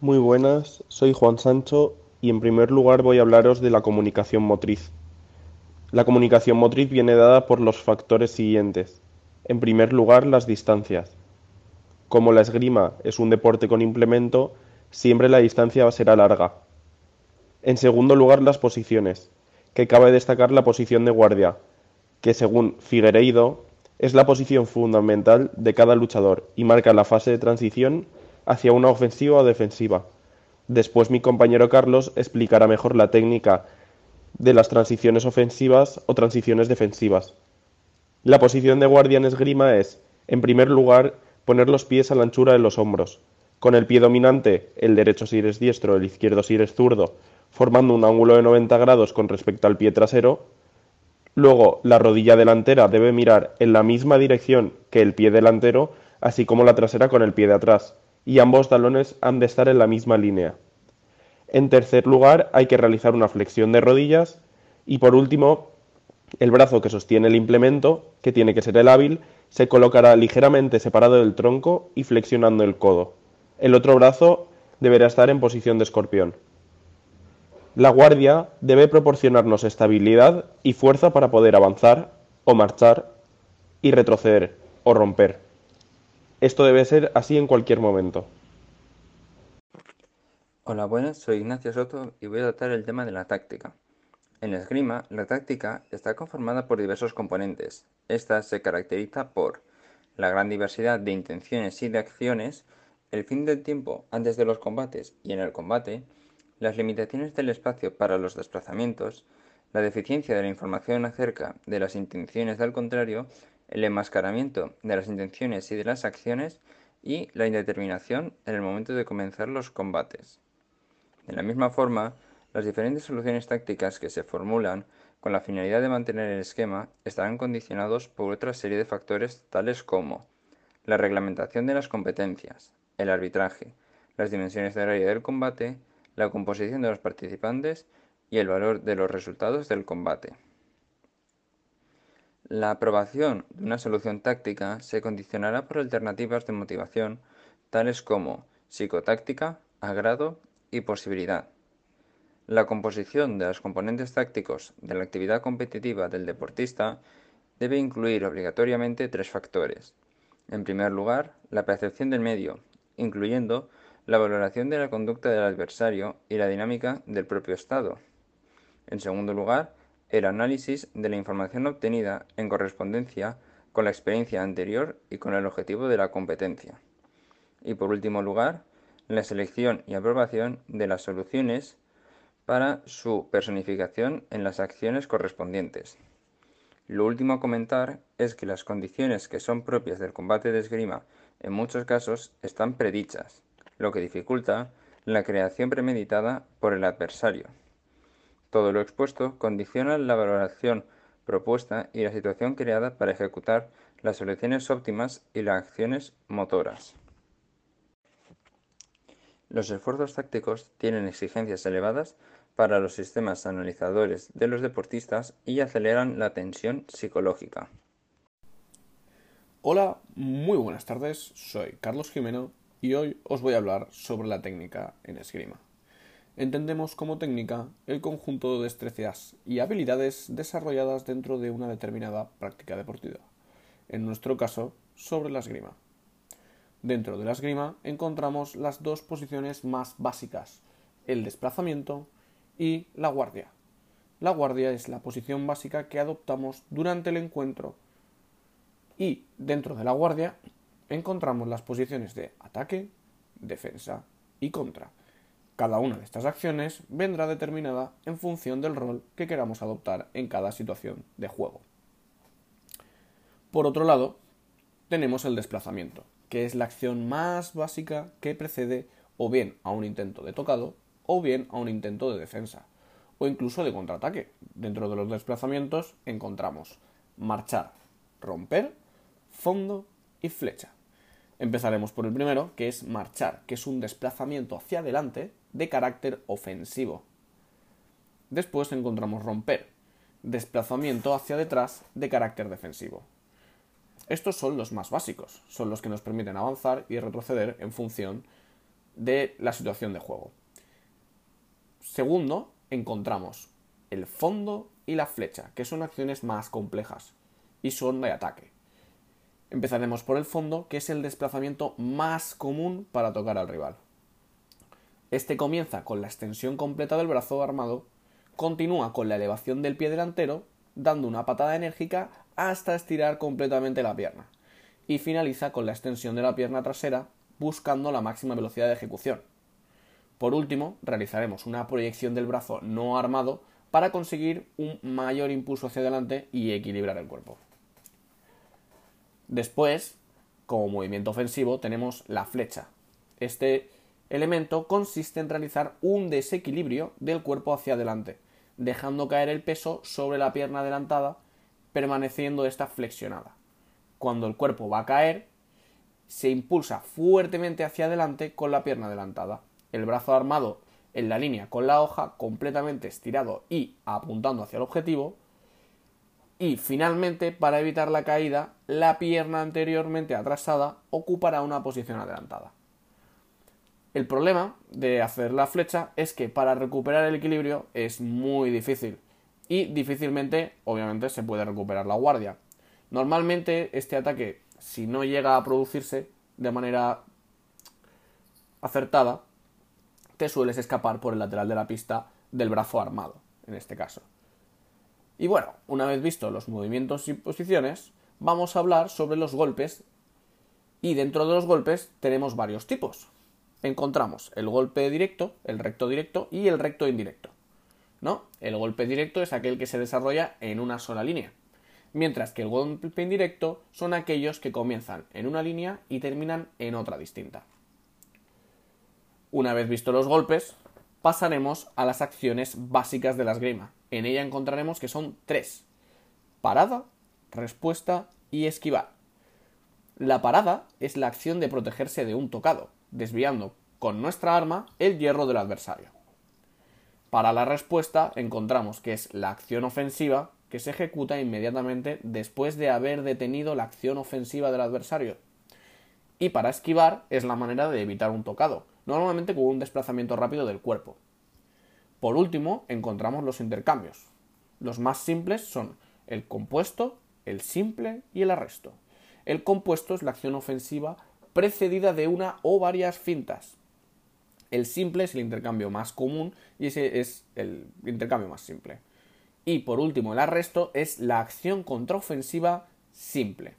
Muy buenas, soy Juan Sancho y en primer lugar voy a hablaros de la comunicación motriz. La comunicación motriz viene dada por los factores siguientes. En primer lugar, las distancias. Como la esgrima es un deporte con implemento, siempre la distancia será larga. En segundo lugar, las posiciones, que cabe destacar la posición de guardia, que según Figueiredo es la posición fundamental de cada luchador y marca la fase de transición hacia una ofensiva o defensiva. Después mi compañero Carlos explicará mejor la técnica de las transiciones ofensivas o transiciones defensivas. La posición de guardia en esgrima es, en primer lugar, poner los pies a la anchura de los hombros, con el pie dominante, el derecho si eres diestro, el izquierdo si eres zurdo, formando un ángulo de 90 grados con respecto al pie trasero. Luego, la rodilla delantera debe mirar en la misma dirección que el pie delantero, así como la trasera con el pie de atrás, y ambos talones han de estar en la misma línea. En tercer lugar, hay que realizar una flexión de rodillas y por último, el brazo que sostiene el implemento, que tiene que ser el hábil, se colocará ligeramente separado del tronco y flexionando el codo. El otro brazo deberá estar en posición de escorpión. La guardia debe proporcionarnos estabilidad y fuerza para poder avanzar o marchar y retroceder o romper. Esto debe ser así en cualquier momento. Hola, buenas, soy Ignacio Soto y voy a tratar el tema de la táctica. En la esgrima, la táctica está conformada por diversos componentes. Esta se caracteriza por la gran diversidad de intenciones y de acciones, el fin del tiempo antes de los combates y en el combate, las limitaciones del espacio para los desplazamientos, la deficiencia de la información acerca de las intenciones del contrario el enmascaramiento de las intenciones y de las acciones y la indeterminación en el momento de comenzar los combates. De la misma forma, las diferentes soluciones tácticas que se formulan con la finalidad de mantener el esquema estarán condicionados por otra serie de factores tales como la reglamentación de las competencias, el arbitraje, las dimensiones de área del combate, la composición de los participantes y el valor de los resultados del combate. La aprobación de una solución táctica se condicionará por alternativas de motivación tales como psicotáctica, agrado y posibilidad. La composición de los componentes tácticos de la actividad competitiva del deportista debe incluir obligatoriamente tres factores. En primer lugar, la percepción del medio, incluyendo la valoración de la conducta del adversario y la dinámica del propio estado. En segundo lugar, el análisis de la información obtenida en correspondencia con la experiencia anterior y con el objetivo de la competencia. Y por último lugar, la selección y aprobación de las soluciones para su personificación en las acciones correspondientes. Lo último a comentar es que las condiciones que son propias del combate de esgrima en muchos casos están predichas, lo que dificulta la creación premeditada por el adversario. Todo lo expuesto condiciona la valoración propuesta y la situación creada para ejecutar las soluciones óptimas y las acciones motoras. Los esfuerzos tácticos tienen exigencias elevadas para los sistemas analizadores de los deportistas y aceleran la tensión psicológica. Hola, muy buenas tardes, soy Carlos Jimeno y hoy os voy a hablar sobre la técnica en esgrima entendemos como técnica el conjunto de destrezas y habilidades desarrolladas dentro de una determinada práctica deportiva, en nuestro caso sobre la esgrima. Dentro de la esgrima encontramos las dos posiciones más básicas, el desplazamiento y la guardia. La guardia es la posición básica que adoptamos durante el encuentro y dentro de la guardia encontramos las posiciones de ataque, defensa y contra cada una de estas acciones vendrá determinada en función del rol que queramos adoptar en cada situación de juego. Por otro lado, tenemos el desplazamiento, que es la acción más básica que precede o bien a un intento de tocado o bien a un intento de defensa o incluso de contraataque. Dentro de los desplazamientos encontramos marchar, romper, fondo y flecha. Empezaremos por el primero, que es marchar, que es un desplazamiento hacia adelante de carácter ofensivo. Después encontramos romper, desplazamiento hacia detrás de carácter defensivo. Estos son los más básicos, son los que nos permiten avanzar y retroceder en función de la situación de juego. Segundo, encontramos el fondo y la flecha, que son acciones más complejas y son de ataque. Empezaremos por el fondo, que es el desplazamiento más común para tocar al rival. Este comienza con la extensión completa del brazo armado, continúa con la elevación del pie delantero, dando una patada enérgica hasta estirar completamente la pierna, y finaliza con la extensión de la pierna trasera, buscando la máxima velocidad de ejecución. Por último, realizaremos una proyección del brazo no armado para conseguir un mayor impulso hacia adelante y equilibrar el cuerpo. Después, como movimiento ofensivo, tenemos la flecha. Este elemento consiste en realizar un desequilibrio del cuerpo hacia adelante, dejando caer el peso sobre la pierna adelantada, permaneciendo esta flexionada. Cuando el cuerpo va a caer, se impulsa fuertemente hacia adelante con la pierna adelantada. El brazo armado en la línea con la hoja, completamente estirado y apuntando hacia el objetivo, y finalmente, para evitar la caída, la pierna anteriormente atrasada ocupará una posición adelantada. El problema de hacer la flecha es que para recuperar el equilibrio es muy difícil y difícilmente, obviamente, se puede recuperar la guardia. Normalmente este ataque, si no llega a producirse de manera acertada, te sueles escapar por el lateral de la pista del brazo armado, en este caso. Y bueno, una vez visto los movimientos y posiciones, vamos a hablar sobre los golpes. Y dentro de los golpes tenemos varios tipos. Encontramos el golpe directo, el recto directo y el recto indirecto. ¿No? El golpe directo es aquel que se desarrolla en una sola línea, mientras que el golpe indirecto son aquellos que comienzan en una línea y terminan en otra distinta. Una vez visto los golpes, pasaremos a las acciones básicas de la esgrima. En ella encontraremos que son tres. Parada, respuesta y esquivar. La parada es la acción de protegerse de un tocado, desviando con nuestra arma el hierro del adversario. Para la respuesta encontramos que es la acción ofensiva que se ejecuta inmediatamente después de haber detenido la acción ofensiva del adversario. Y para esquivar es la manera de evitar un tocado, normalmente con un desplazamiento rápido del cuerpo. Por último, encontramos los intercambios. Los más simples son el compuesto, el simple y el arresto. El compuesto es la acción ofensiva precedida de una o varias fintas. El simple es el intercambio más común y ese es el intercambio más simple. Y por último, el arresto es la acción contraofensiva simple.